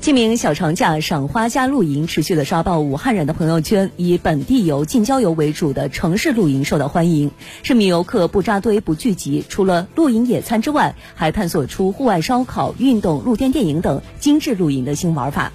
清明小长假赏花加露营持续的刷爆武汉人的朋友圈以本地游近郊游为主的城市露营受到欢迎市民游客不扎堆不聚集除了露营野餐之外还探索出户外烧烤运动露天电影等精致露营的新玩法。